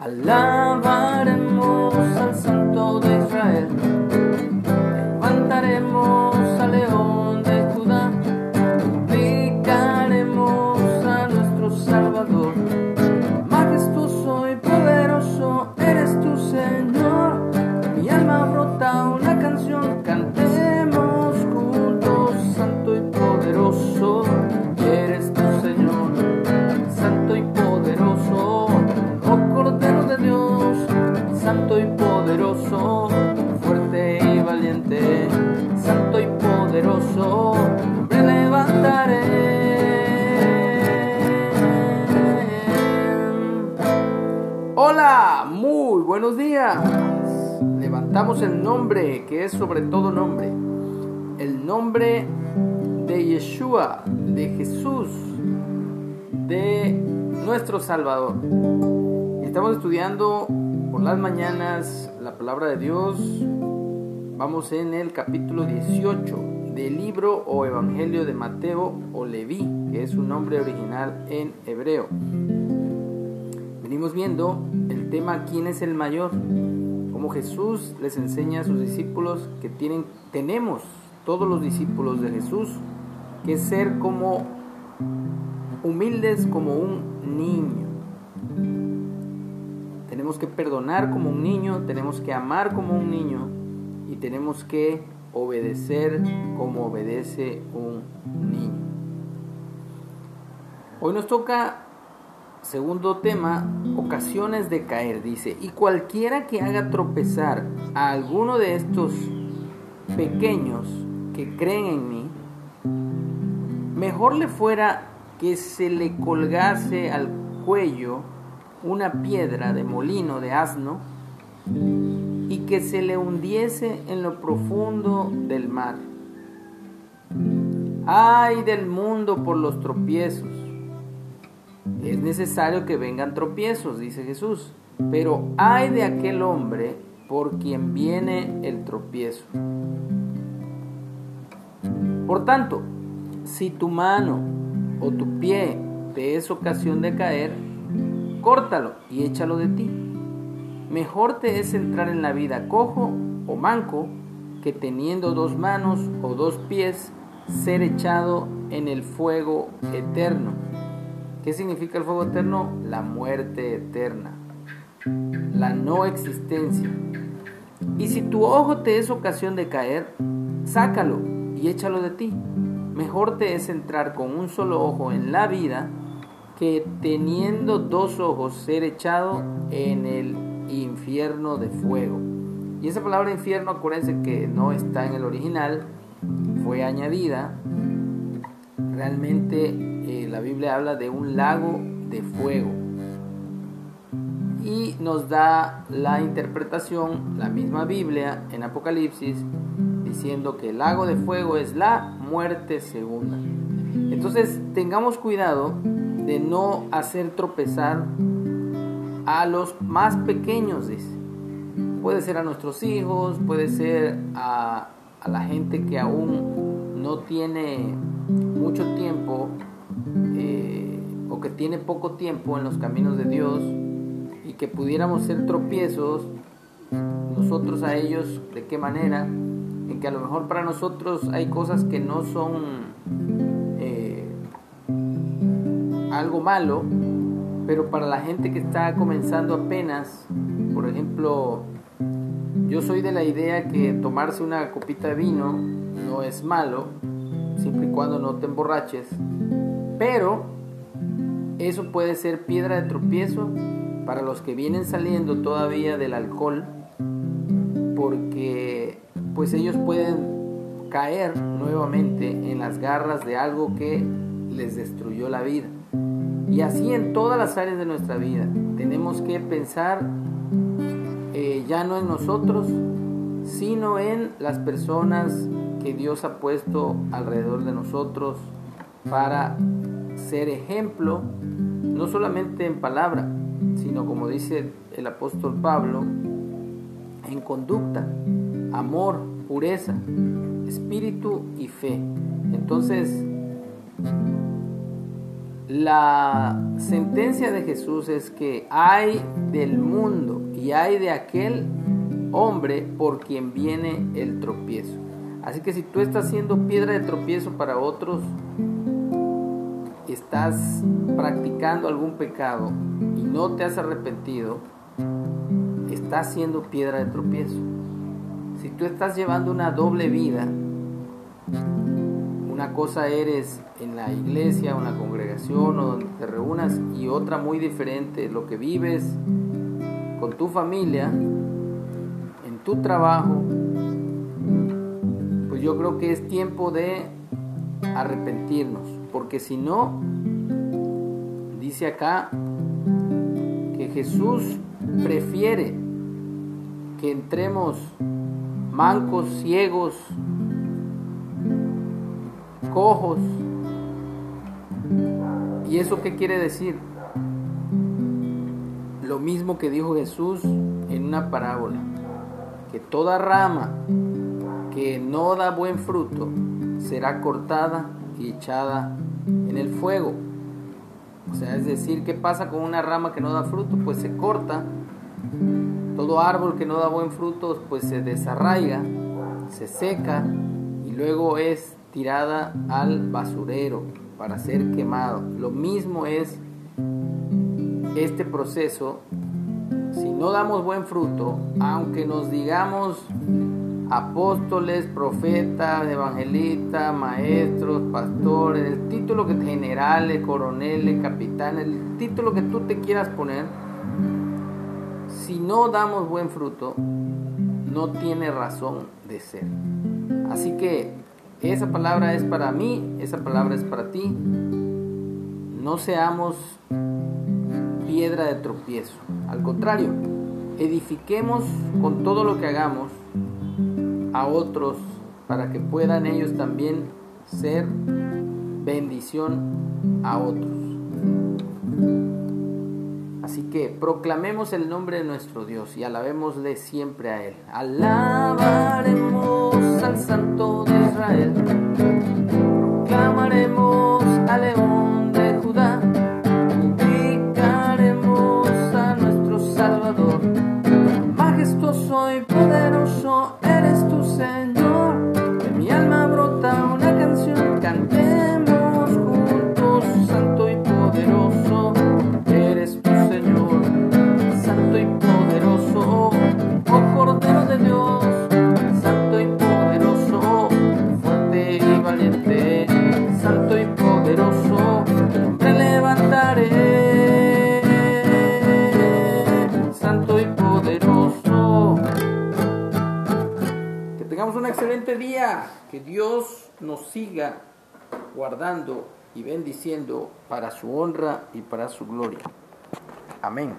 Alabaremos al Santo de Israel, Hola, muy buenos días. Levantamos el nombre que es sobre todo nombre, el nombre de Yeshua, de Jesús, de nuestro Salvador. Estamos estudiando por las mañanas la palabra de Dios. Vamos en el capítulo 18 del libro o Evangelio de Mateo o Leví, que es su nombre original en hebreo. Venimos viendo el tema ¿quién es el mayor? Como Jesús les enseña a sus discípulos que tienen, tenemos todos los discípulos de Jesús que ser como humildes como un niño. Tenemos que perdonar como un niño, tenemos que amar como un niño y tenemos que obedecer como obedece un niño. Hoy nos toca, segundo tema, ocasiones de caer, dice, y cualquiera que haga tropezar a alguno de estos pequeños que creen en mí, mejor le fuera que se le colgase al cuello una piedra de molino de asno y que se le hundiese en lo profundo del mar. Ay del mundo por los tropiezos. Es necesario que vengan tropiezos, dice Jesús, pero ay de aquel hombre por quien viene el tropiezo. Por tanto, si tu mano o tu pie te es ocasión de caer, córtalo y échalo de ti. Mejor te es entrar en la vida cojo o manco que teniendo dos manos o dos pies ser echado en el fuego eterno. ¿Qué significa el fuego eterno? La muerte eterna, la no existencia. Y si tu ojo te es ocasión de caer, sácalo y échalo de ti. Mejor te es entrar con un solo ojo en la vida que teniendo dos ojos ser echado en el infierno de fuego. Y esa palabra infierno, acuérdense que no está en el original, fue añadida. Realmente la Biblia habla de un lago de fuego. Y nos da la interpretación, la misma Biblia en Apocalipsis, diciendo que el lago de fuego es la muerte segunda. Entonces tengamos cuidado de no hacer tropezar a los más pequeños, dice. Puede ser a nuestros hijos, puede ser a, a la gente que aún no tiene mucho tiempo eh, o que tiene poco tiempo en los caminos de Dios y que pudiéramos ser tropiezos nosotros a ellos, ¿de qué manera? En que a lo mejor para nosotros hay cosas que no son eh, algo malo, pero para la gente que está comenzando apenas, por ejemplo, yo soy de la idea que tomarse una copita de vino no es malo, siempre y cuando no te emborraches, pero eso puede ser piedra de tropiezo para los que vienen saliendo todavía del alcohol, porque pues ellos pueden caer nuevamente en las garras de algo que les destruyó la vida. Y así en todas las áreas de nuestra vida. Tenemos que pensar eh, ya no en nosotros, sino en las personas que Dios ha puesto alrededor de nosotros para ser ejemplo, no solamente en palabra, sino como dice el apóstol Pablo, en conducta, amor, pureza, espíritu y fe. Entonces, La sentencia de Jesús es que hay del mundo y hay de aquel hombre por quien viene el tropiezo. Así que si tú estás siendo piedra de tropiezo para otros, estás practicando algún pecado y no te has arrepentido, estás siendo piedra de tropiezo. Si tú estás llevando una doble vida, una cosa eres en la iglesia, una congregación o donde te reúnas y otra muy diferente, lo que vives con tu familia, en tu trabajo, pues yo creo que es tiempo de arrepentirnos, porque si no, dice acá que Jesús prefiere que entremos mancos, ciegos, cojos. ¿Y eso qué quiere decir? Lo mismo que dijo Jesús en una parábola, que toda rama que no da buen fruto será cortada y echada en el fuego. O sea, es decir, ¿qué pasa con una rama que no da fruto? Pues se corta. Todo árbol que no da buen fruto, pues se desarraiga, se seca y luego es tirada al basurero para ser quemado. Lo mismo es este proceso. Si no damos buen fruto, aunque nos digamos apóstoles, profetas, evangelistas, maestros, pastores, el título que generales, coroneles, capitanes, el título que tú te quieras poner, si no damos buen fruto, no tiene razón de ser. Así que esa palabra es para mí, esa palabra es para ti. No seamos piedra de tropiezo. Al contrario, edifiquemos con todo lo que hagamos a otros para que puedan ellos también ser bendición a otros. Así que proclamemos el nombre de nuestro Dios y alabémosle siempre a Él. Alabaremos al Santo de Israel, proclamaremos al León excelente día, que Dios nos siga guardando y bendiciendo para su honra y para su gloria. Amén.